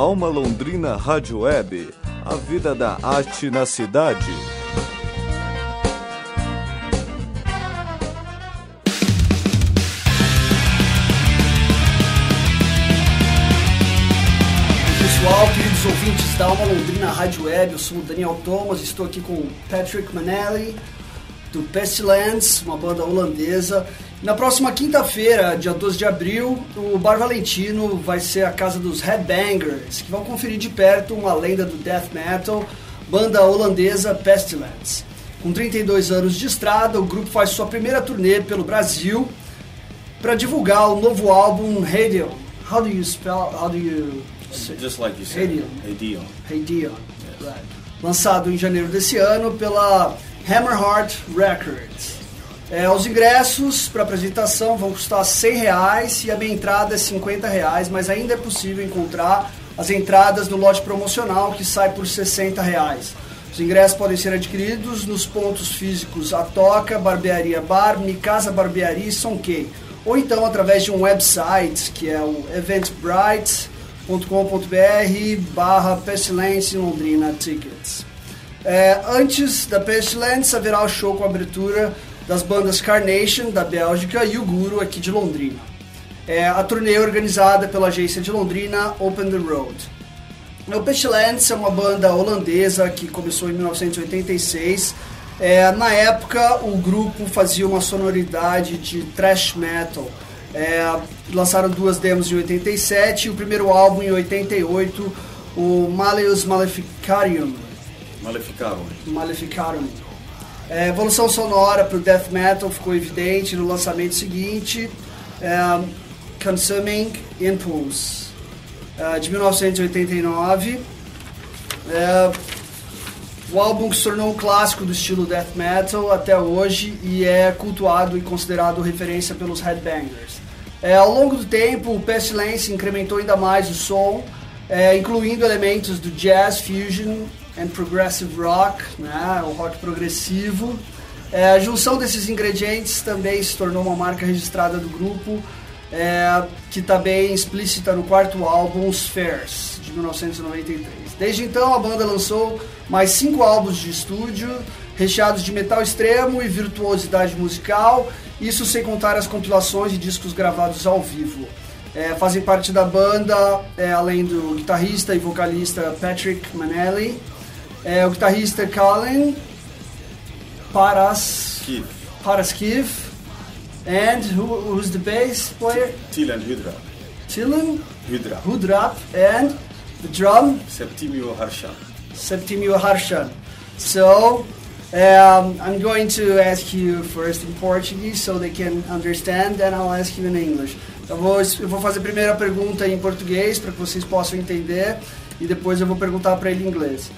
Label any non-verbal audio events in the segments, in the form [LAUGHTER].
Alma Londrina Rádio Web. A vida da arte na cidade. pessoal, queridos ouvintes da Alma Londrina Rádio Web, eu sou o Daniel Thomas, estou aqui com o Patrick Manelli, do Pestilence, uma banda holandesa. Na próxima quinta-feira, dia 12 de abril, o Bar Valentino vai ser a casa dos Headbangers, que vão conferir de perto uma lenda do death metal, banda holandesa Pestilence. Com 32 anos de estrada, o grupo faz sua primeira turnê pelo Brasil para divulgar o novo álbum Radion. How do you spell? How do you Just like you said. Radion. Radion. Radion. Right. Lançado em janeiro desse ano pela Hammerheart Records. É, os ingressos para apresentação vão custar 100 reais e a minha entrada é 50 reais, mas ainda é possível encontrar as entradas no lote promocional que sai por 60 reais. Os ingressos podem ser adquiridos nos pontos físicos A Toca, Barbearia Bar, Mikasa Barbearia e Sonkei, ou então através de um website que é o eventbrite.com.br barra Pestilence Londrina Tickets. É, antes da Pestilence haverá o show com abertura das bandas Carnation, da Bélgica, e o Guru, aqui de Londrina. É, a turnê é organizada pela agência de Londrina Open the Road. O Pestilence é uma banda holandesa que começou em 1986. É, na época, o grupo fazia uma sonoridade de thrash metal. É, lançaram duas demos em 87 e o primeiro álbum em 88, o Maleus Maleficarium. Maleficaram. Maleficarum. É, evolução sonora para o death metal ficou evidente no lançamento seguinte, é, Consuming Impulse, é, de 1989. É, o álbum se tornou um clássico do estilo death metal até hoje e é cultuado e considerado referência pelos headbangers. É, ao longo do tempo, o Pestilence incrementou ainda mais o som, é, incluindo elementos do jazz fusion and progressive rock, né, o rock progressivo. É, a junção desses ingredientes também se tornou uma marca registrada do grupo, é, que está bem explícita no quarto álbum, Spheres, de 1993. Desde então, a banda lançou mais cinco álbuns de estúdio, recheados de metal extremo e virtuosidade musical, isso sem contar as compilações de discos gravados ao vivo. É, fazem parte da banda, é, além do guitarrista e vocalista Patrick Manelli, é, o guitarrista Colin Paras, Keith. Paraskiv, and who, who's the bass player? Tilan Hydra. Tilan Hydra. Hudrap, and the drum Septimio Harshan. Septimio Harshan. So, um, I'm going to ask you first in Portuguese so they can understand, then I'll ask you in English. Eu vou, eu vou fazer a primeira pergunta em português para que vocês possam entender e depois eu vou perguntar para ele em inglês.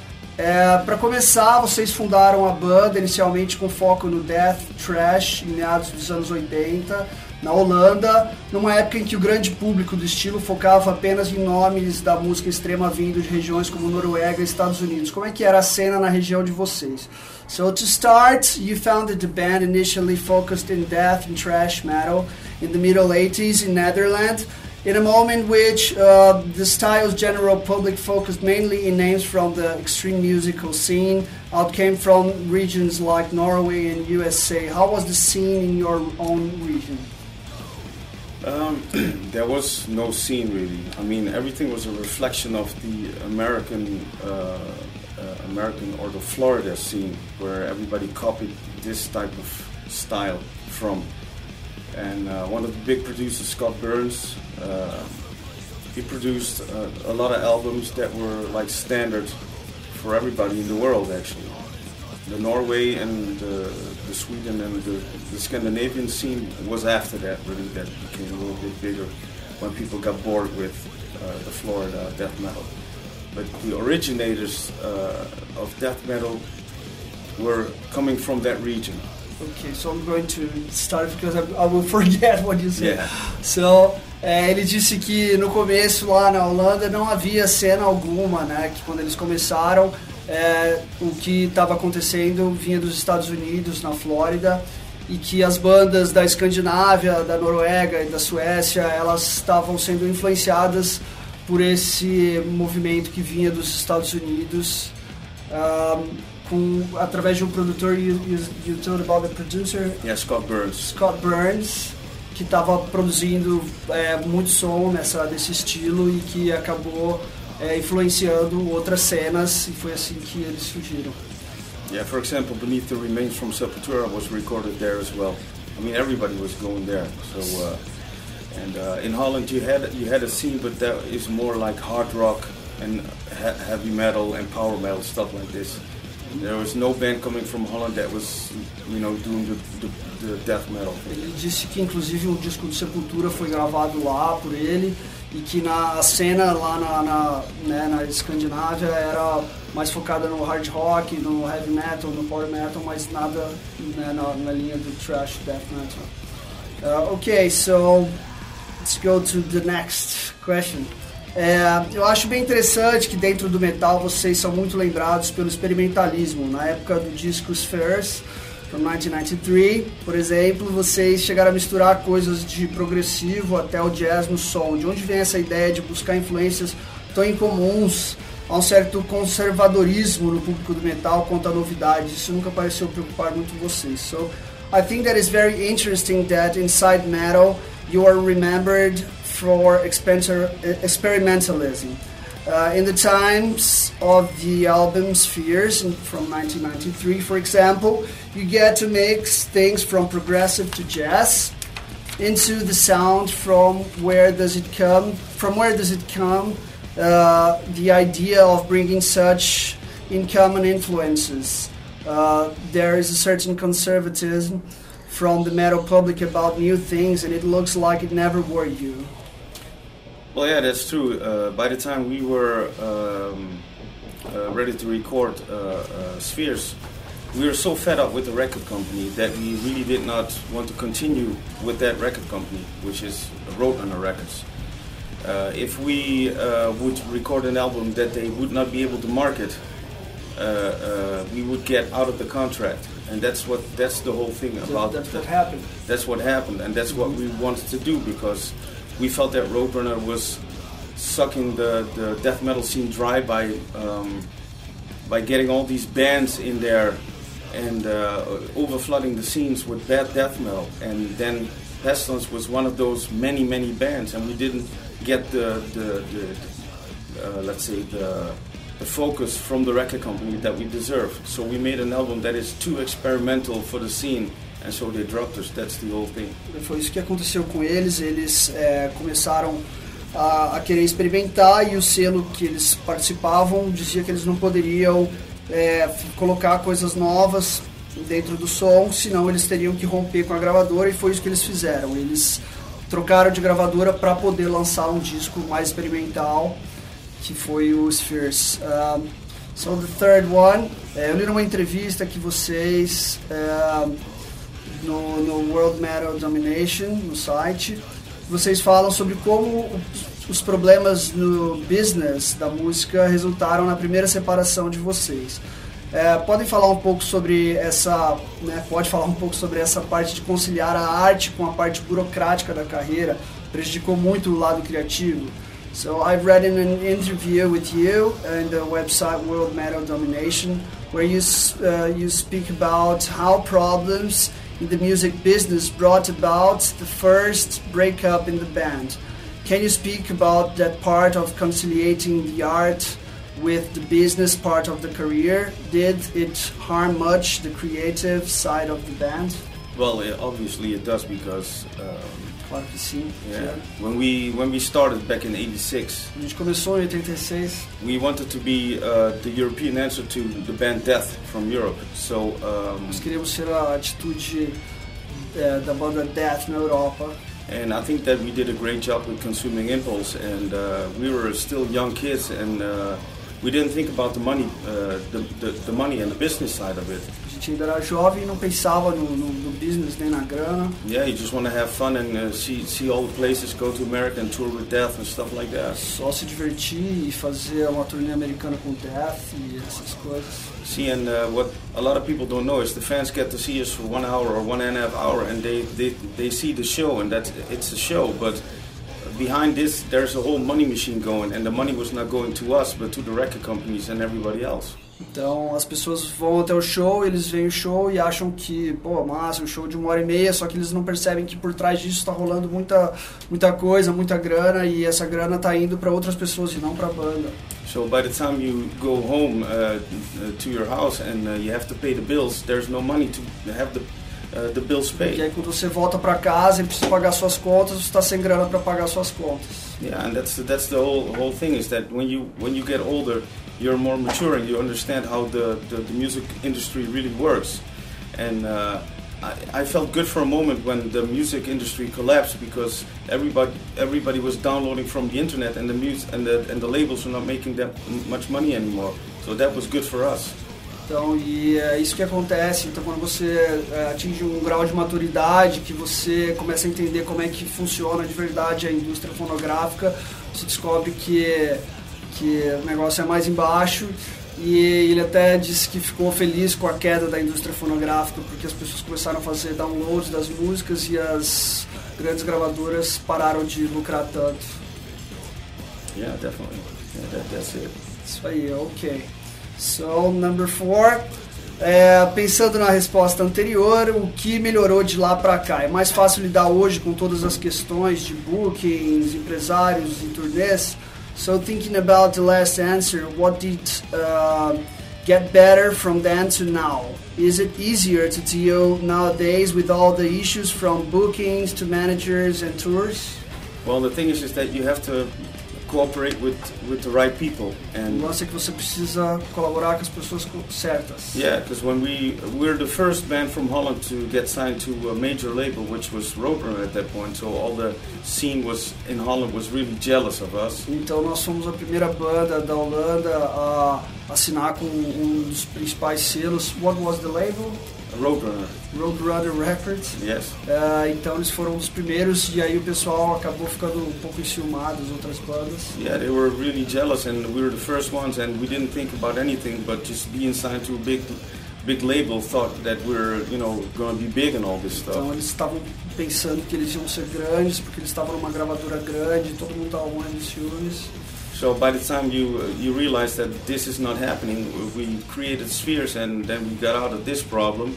É, para começar, vocês fundaram a banda inicialmente com foco no death thrash em meados dos anos 80 na Holanda, numa época em que o grande público do estilo focava apenas em nomes da música extrema vindo de regiões como Noruega e Estados Unidos. Como é que era a cena na região de vocês? So to start, you founded the band initially focused in death and thrash metal in the middle 80s in Netherlands. In a moment which uh, the style's general public focused mainly in names from the extreme musical scene, out came from regions like Norway and USA. How was the scene in your own region? Um, [CLEARS THROAT] there was no scene really. I mean, everything was a reflection of the American, uh, uh, American or the Florida scene, where everybody copied this type of style from. And uh, one of the big producers, Scott Burns, uh, he produced uh, a lot of albums that were like standard for everybody in the world, actually. The Norway and the, the Sweden and the, the Scandinavian scene was after that, really, that became a little bit bigger when people got bored with uh, the Florida death metal. But the originators uh, of death metal were coming from that region. Okay, so I'm going to start because I, will [LAUGHS] forget what you said. Yeah. So, é, ele disse que no começo lá na Holanda não havia cena alguma, né? Que quando eles começaram, é, o que estava acontecendo vinha dos Estados Unidos, na Flórida, e que as bandas da Escandinávia, da Noruega e da Suécia, elas estavam sendo influenciadas por esse movimento que vinha dos Estados Unidos, um, com, através de um produtor, you, you, you told about the producer? Yeah, Scott Burns. Scott Burns, que estava produzindo é, muito som nessa, desse estilo e que acabou é, influenciando outras cenas e foi assim que eles surgiram. Yeah, for example, Beneath the Remains from Sepultura was recorded there as well. I mean, everybody was going there. So, uh, and uh, in Holland, you had you had a scene, but that is more like hard rock and he heavy metal and power metal stuff like this. Ele disse que inclusive um disco de Sepultura foi gravado lá por ele e que na cena lá na, na, né, na Escandinávia era mais focada no hard rock, no heavy metal, no power metal, mas nada né, na, na, linha do thrash death metal. Uh, ok, so let's go to the next question. É, eu acho bem interessante que dentro do metal vocês são muito lembrados pelo experimentalismo. Na época do disco Spheres, from 1993, por exemplo, vocês chegaram a misturar coisas de progressivo até o jazz no som. De onde vem essa ideia de buscar influências tão incomuns Há um certo conservadorismo no público do metal quanto à novidade. Isso nunca pareceu preocupar muito vocês. So, I think that is very interesting that inside metal you are remembered for experimentalism. Uh, in the times of the album Spheres from 1993, for example, you get to mix things from progressive to jazz into the sound from where does it come? From where does it come? Uh, the idea of bringing such in common influences. Uh, there is a certain conservatism from the metal public about new things, and it looks like it never were you. Well, yeah, that's true. Uh, by the time we were um, uh, ready to record uh, uh, Spheres, we were so fed up with the record company that we really did not want to continue with that record company, which is Roadrunner Records. Uh, if we uh, would record an album that they would not be able to market, uh, uh we would get out of the contract, and that's what that's the whole thing about. That's what happened. That's what happened, and that's what we wanted to do because we felt that Roadrunner was sucking the, the death metal scene dry by um, by getting all these bands in there and uh, overflooding the scenes with bad death metal, and then Pestilence was one of those many many bands, and we didn't get the, the, the uh, let's say the, the focus from the record company that we deserve. So we made an album that is too experimental for the scene. And so they dropped us. That's the whole thing. Foi isso que aconteceu com eles. Eles é, começaram a, a, querer experimentar e o selo que eles participavam dizia que eles não poderiam é, colocar coisas novas dentro do som, senão eles teriam que romper com a gravadora e foi isso que eles fizeram. Eles trocaram de gravadora para poder lançar um disco mais experimental, que foi o Spheres. Um, so the third one, é, eu li numa entrevista que vocês é, no, no World Metal Domination, no site, vocês falam sobre como os problemas no business da música resultaram na primeira separação de vocês. É, podem falar um pouco sobre essa, né, pode falar um pouco sobre essa parte de conciliar a arte com a parte burocrática da carreira, prejudicou muito o lado criativo. So I've read in an interview with you in the website World Metal Domination, where you uh, you speak about how problems in the music business brought about the first breakup in the band. Can you speak about that part of conciliating the art with the business part of the career, did it harm much the creative side of the band? Well, obviously it does because. Um, claro que sim. Yeah. When we when we started back in '86. A gente começou em 86. We wanted to be uh, the European answer to the band Death from Europe. So. Um, Nós queríamos ser a atitude é, da banda Death na Europa. And I think that we did a great job with Consuming Impulse, and uh, we were still young kids, and uh, we didn't think about the money, uh, the, the, the, money and the business side of it. Ainda era jovem e não pensava no, no, no, business nem na grana. Yeah, you just want to have fun and uh, see see the places, go to America and tour with Death and stuff like that. Só se divertir e fazer uma turnê americana com Death e essas coisas. See, and uh, what a lot of people don't know is the fans get to see us for one hour or one and a half hour, and they they, they see the show, and that it's a show, but behind this, there's a whole money machine going, and the money was not going to us, but to the record companies and everybody else. Então as pessoas vão até o show, eles veem o show e acham que, pô, massa, um show de uma hora e meia, só que eles não percebem que por trás disso está rolando muita, muita coisa, muita grana e essa grana está indo para outras pessoas e não para a banda. So by the time you go home uh, to your house and uh, you have to pay the bills, there's no money to have the uh, the bills paid. E aí quando você volta para casa e precisa pagar suas contas, você está sem grana para pagar suas contas. Yeah, and that's that's the whole whole thing is that when you when you get older, you're more mature and you understand how the, the, the music industry really works. And uh, I, I, felt good for a moment when the music industry collapsed because everybody everybody was downloading from the internet and the music and the and the labels were not making that much money anymore. So that was good for us. Então, e é isso que acontece. Então, quando você é, atinge um grau de maturidade, que você começa a entender como é que funciona de verdade a indústria fonográfica, você descobre que que o negócio é mais embaixo e ele até disse que ficou feliz com a queda da indústria fonográfica porque as pessoas começaram a fazer downloads das músicas e as grandes gravadoras pararam de lucrar tanto. Yeah, definitely. Yeah, that, that's it. Isso aí, ok. So, number four. É, pensando na resposta anterior, o que melhorou de lá para cá? É mais fácil lidar hoje com todas as questões de bookings, empresários e turnês? So thinking about the last answer, what did uh, get better from then to now? Is it easier to deal nowadays with all the issues from bookings to managers and tours? Well, the thing is, is that you have to cooperate with with the right people and o lance é que você precisa colaborar com as pessoas certas. Yeah, because when we we're the first band from Holland to get signed to a major label, which was Roadrunner at that point, so all the scene was in Holland was really jealous of us. Então nós somos a primeira banda da Holanda a assinar com um dos principais selos. What was the label? Roadrunner. Roadrunner Records. Yes. Uh, então eles foram os primeiros e aí o pessoal acabou ficando um pouco enciumado, as outras bandas. Yeah, they were really jealous and we were the first ones and we didn't think about anything but just being signed to a big big label thought that we're, you know, going to be big and all this stuff. Então eles estavam pensando que eles iam ser grandes porque eles estavam numa gravadora grande, todo mundo estava morrendo de ciúmes. So by the time you you realize that this is not happening, we created Spheres, and then we got out of this problem,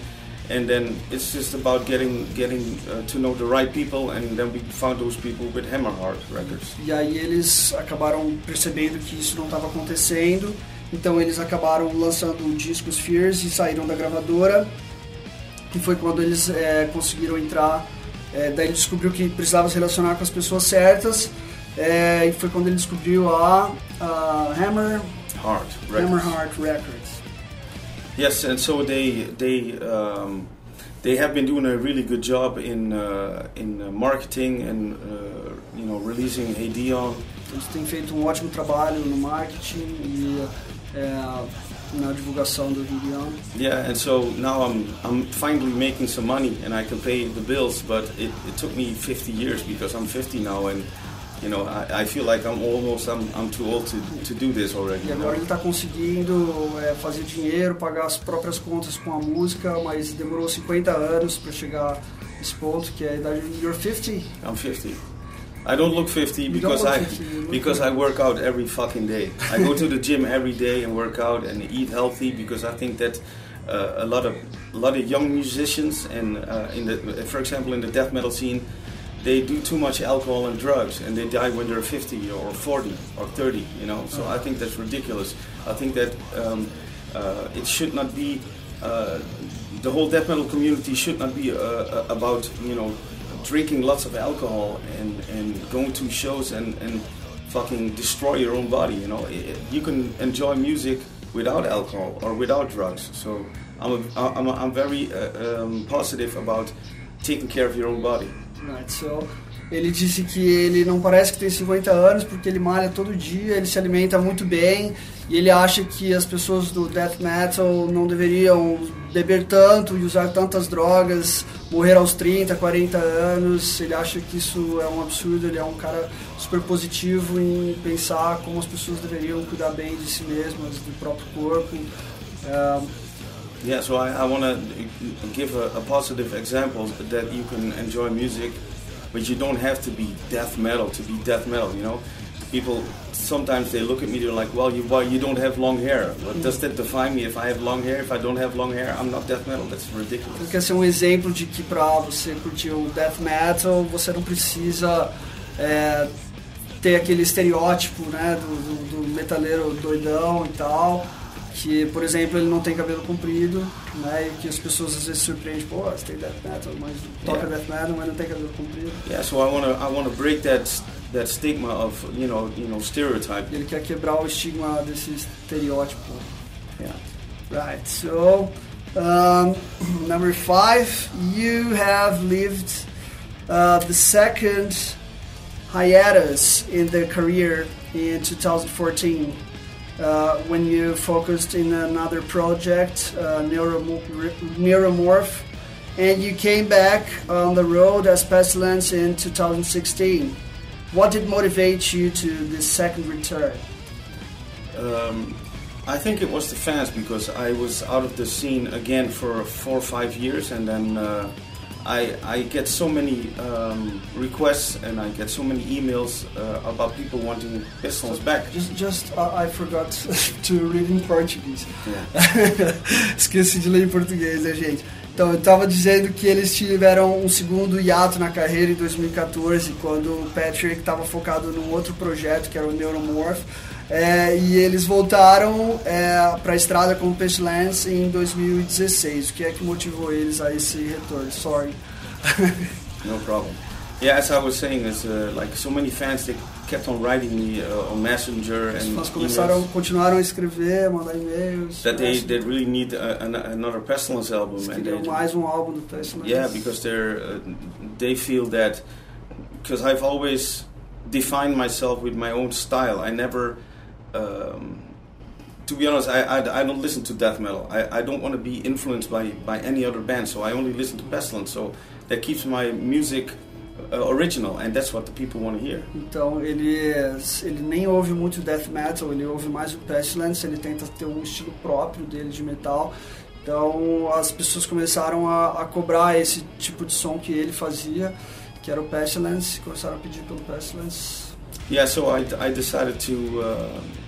and then it's just about getting getting uh, to know the right people, and then we found those people with Hammerheart Records. E aí eles acabaram percebendo que isso não estava acontecendo, então eles acabaram lançando o disco Spheres e saíram da gravadora, e foi quando eles é, conseguiram entrar. É, daí ele descobriu que precisava se relacionar com as pessoas certas é, e foi quando ele descobriu a, a Hammer Heart Records. Hammer Heart Records. Yes, and so they they um, they have been doing a really good job in uh, in uh, marketing and uh, you know releasing Hey Dion. Eles têm feito um ótimo trabalho no marketing e é, na divulgação do Dion. Yeah, and so now I'm I'm finally making some money and I can pay the bills, but it, it took me 50 years because I'm 50 now and you know, I, I feel like I'm almost I'm, I'm too old to, to do this already. E agora ele está conseguindo é, fazer dinheiro, pagar as próprias contas com a música, mas demorou 50 anos para chegar nesse ponto que é a idade. You're 50. I'm 50. I don't look 50 because look I 50, because I work out every fucking day. I go to the gym every day and work out and eat healthy because I think that uh, a lot of a lot of young musicians and uh, in the for example in the death metal scene they do too much alcohol and drugs and they die when they're 50 or 40 or 30 you know? So i think that's ridiculous. I think that um, uh, it should not be uh, the whole death metal community should not be uh, uh about you know drinking lots of alcohol and, and going to shows and, and fucking destroy your own body you know? It, you can enjoy music without alcohol or without drugs. So i'm, a, I'm, a, I'm very uh, um, positive about taking care of your own body So, ele disse que ele não parece que tem 50 anos porque ele malha todo dia, ele se alimenta muito bem e ele acha que as pessoas do death metal não deveriam beber tanto e usar tantas drogas, morrer aos 30, 40 anos. Ele acha que isso é um absurdo, ele é um cara super positivo em pensar como as pessoas deveriam cuidar bem de si mesmas, do próprio corpo. Um, Yeah, so I, I want to give a, a, positive example that you can enjoy music but you don't have to be death metal to be death metal. You know, people sometimes they look at me they're like, well, you well, you don't have long hair. What does that define me? If I have long hair, if I don't have long hair, I'm not death metal. That's ridiculous. Quer ser um exemplo de que para você curtir o death metal, você não precisa é, ter aquele estereótipo, né, do, do, do metaleiro doidão e tal. Que, por exemplo, ele não tem cabelo comprido, né? E que as pessoas às vezes surpreendem, pô, você tem death metal, mas toca Yeah. death metal, mas não tem cabelo comprido. Yeah, so I wanna I wanna break that that stigma of you know you know stereotype. Ele quer quebrar o estigma desse estereótipo. Yeah. Right. So, um, [CLEARS THROAT] number five, you have lived uh, the second hiatus in the career in 2014 uh, when you focused in another project, uh, Neuromo- Neuromorph, and you came back on the road as Pestilence in 2016. What did motivate you to this second return? Um, I think it was the fans because I was out of the scene again for four or five years, and then uh, I I get so many um, requests and I get so many emails uh, about people wanting Pistols back. Just, just uh, I forgot [LAUGHS] to read in Portuguese. Yeah. [LAUGHS] Esqueci de ler em português, né, gente? Então, eu tava dizendo que eles tiveram um segundo hiato na carreira em 2014, quando o Patrick estava focado num outro projeto, que era o Neuromorph, é, e eles voltaram é, para a estrada com o Pestilence em 2016. O que é que motivou eles a esse retorno? Sorry. [LAUGHS] No problem. Yeah, as I was saying, is uh, like so many fans they kept on writing me uh, on Messenger and fãs começaram, continuaram a escrever, mandar e-mails. that they, they really need a, an, another Pestilence album, and they, mais um álbum do Pestilence. Yeah, because they're uh, they feel that because I've always defined myself with my own style. I never, um, to be honest, I, I, I don't listen to death metal. I, I don't want to be influenced by, by any other band, so I only listen to Pestilence. So that keeps my music uh, original, and that's what the people want to hear. Então ele, ele nem ouve muito death metal, ele ouve mais o Pestilence, ele tenta ter um estilo próprio dele de metal. Então as pessoas começaram a, a cobrar esse tipo de som que ele fazia, que era o Pestilence, começaram a pedir pelo Pestilence. Yeah, so I, I decided to. Uh,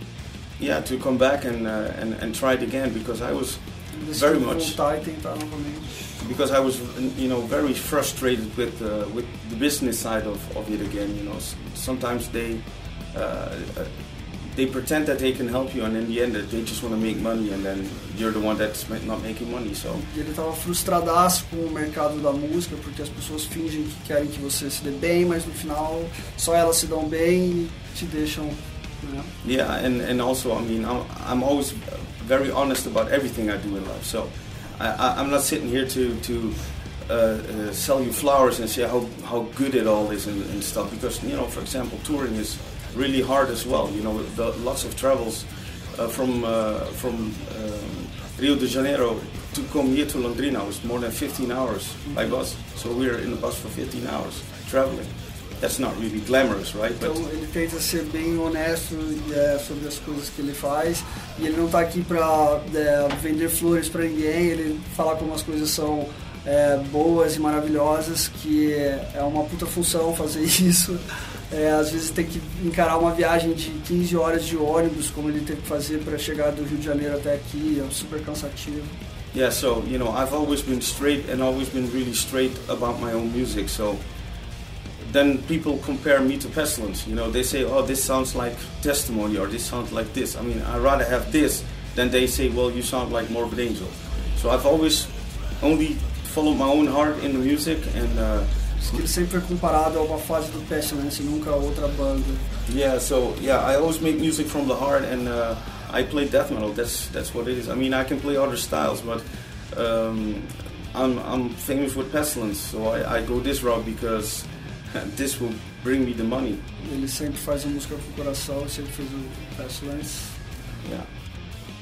yeah, to come back and, uh, and and try it again because I was Very much. voltar tentar novamente. because I was, you know, very frustrated with uh, with the business side of, of it again. You know, sometimes they uh, uh, they pretend that they can help you, and in the end, they just want to make money, and then you're the one that's not making money. So ele estava frustradaço com o mercado da música, porque as pessoas fingem que querem que você se dê bem, mas no final só elas se dão bem e te deixam. Yeah, and, and also, I mean, I'm, I'm always very honest about everything I do in life. So I, I'm not sitting here to to uh, uh, sell you flowers and say how, how good it all is and, and stuff. Because you know, for example, touring is really hard as well. You know, the, lots of travels uh, from uh, from um, Rio de Janeiro to come here to Londrina was more than 15 hours by bus. So we're in the bus for 15 hours traveling. That's not really glamorous, right? Então But ele tenta ser bem honesto é, sobre as coisas que ele faz e ele não está aqui para vender flores para ninguém, ele falar como as coisas são é, boas e maravilhosas, que é, é uma puta função fazer [LAUGHS] isso. É, às vezes tem que encarar uma viagem de 15 horas de ônibus, como ele teve que fazer para chegar do Rio de Janeiro até aqui, é super cansativo. Yeah, so you know, I've always been straight and always been really straight about my own music. So then people compare me to Pestilence. You know, they say, "Oh, this sounds like Testimony," or "This sounds like this." I mean, I'd rather have this than they say, "Well, you sound like Morbid Angel." So I've always only followed my own heart in the music, and uh, Diz que ele sempre comparado a uma fase do Pestilence e nunca a outra banda. yeah, so yeah, I always make music from the heart, and uh, I play death metal. That's that's what it is. I mean, I can play other styles, but um, I'm I'm famous with Pestilence, so I, I go this route because this will bring me the money. Ele sempre faz a música com o coração, sempre fez o Pestilence. Yeah.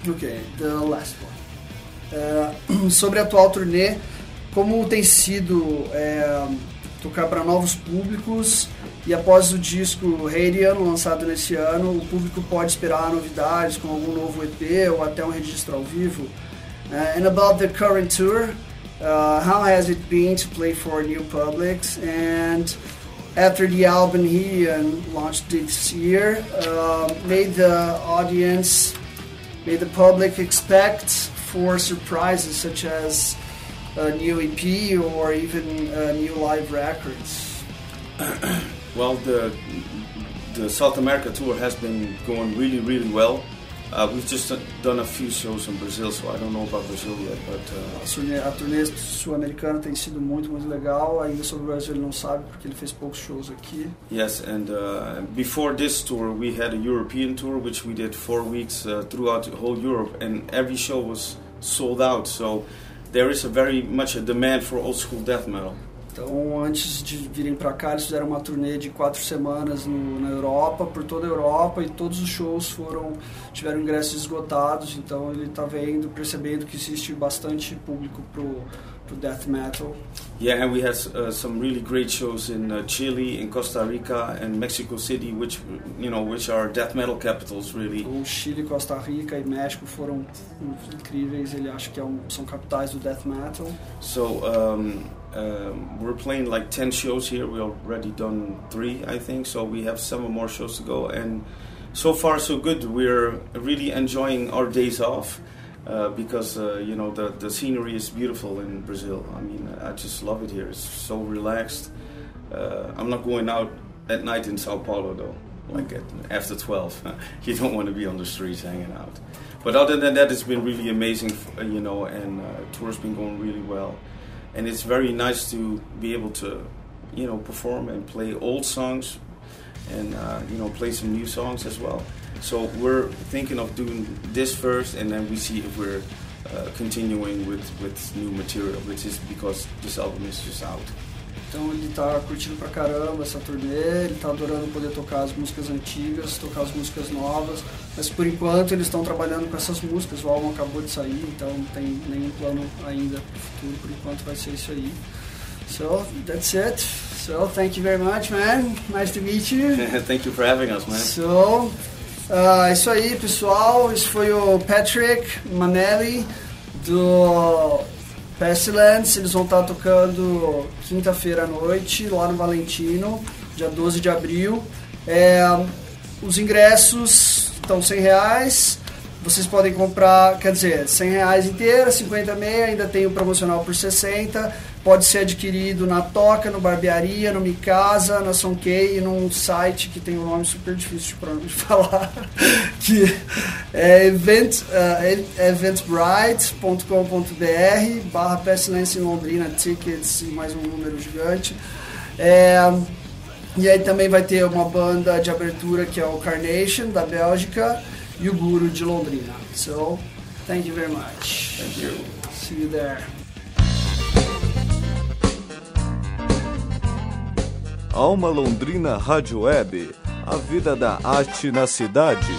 Ok, the last one. É, [CLEARS THROAT] sobre a atual turnê, como tem sido é, tocar para novos públicos e após o disco Radian, lançado nesse ano, o público pode esperar novidades com algum novo EP ou até um registro ao vivo? Uh, and about the current tour, uh, how has it been to play for new publics and after the album he um, launched this year, uh, made the audience, made the public expect for surprises such as a new EP or even uh, new live records. well, the the South America tour has been going really, really well. Uh, we've just done a few shows in Brazil, so I don't know about Brazil yet. But uh... a, turnê, a turnê sul-americana tem sido muito, muito legal. Ainda sobre o Brasil ele não sabe porque ele fez poucos shows aqui. Yes, and uh, before this tour, we had a European tour, which we did four weeks uh, throughout the whole Europe, and every show was sold out. So there is a very much a demand for old school death metal. Então, antes de virem para cá, eles fizeram uma turnê de quatro semanas no, na Europa, por toda a Europa, e todos os shows foram tiveram ingressos esgotados. Então, ele está vendo, percebendo que existe bastante público pro pro death metal. Yeah, and we had uh, some really great shows in uh, Chile, in Costa Rica, and Mexico City, which you know, which are death metal capitals, really. O Chile, Costa Rica e México foram incríveis. Ele acha que é um, são capitais do death metal. So um, um, we're playing like ten shows here. We already done three, I think. So we have seven more shows to go, and so far so good. We're really enjoying our days off. Uh, because uh, you know the the scenery is beautiful in Brazil. I mean, I just love it here. It's so relaxed. Uh, I'm not going out at night in Sao Paulo though. Like at, after 12, [LAUGHS] you don't want to be on the streets hanging out. But other than that, it's been really amazing, you know, and uh, tour's been going really well. And it's very nice to be able to, you know, perform and play old songs, and you know, play some new songs as well. So we're thinking of doing this first, and then we see if we're uh, continuing with, with new material, which is because this album is just out. Então ele tá curtindo pra caramba essa turnê, ele tá adorando poder tocar as músicas antigas, tocar as músicas novas, mas por enquanto eles estão trabalhando com essas músicas, o álbum acabou de sair, então não tem nenhum plano ainda pro futuro, por enquanto vai ser isso aí. So that's it. So thank you very much, man. Nice to meet you. [LAUGHS] thank you for having us, man. So Uh, isso aí, pessoal. Isso foi o Patrick Manelli do Pestilence. Eles vão estar tocando quinta-feira à noite lá no Valentino, dia 12 de abril. É, os ingressos estão 100 reais. Vocês podem comprar, quer dizer, 100 reais inteira, 50 meia, ainda tem o promocional por 60 pode ser adquirido na Toca, no Barbearia, no Micasa, na Sonkei e num site que tem um nome super difícil de [LAUGHS] falar, que é event, uh, eventbrite.com.br barra em Londrina, tickets e mais um número gigante. É, e aí também vai ter uma banda de abertura que é o Carnation, da Bélgica, e o Guru de Londrina. So, thank you very much. Thank you. See you there. Alma Londrina Rádio Web, a vida da arte na cidade.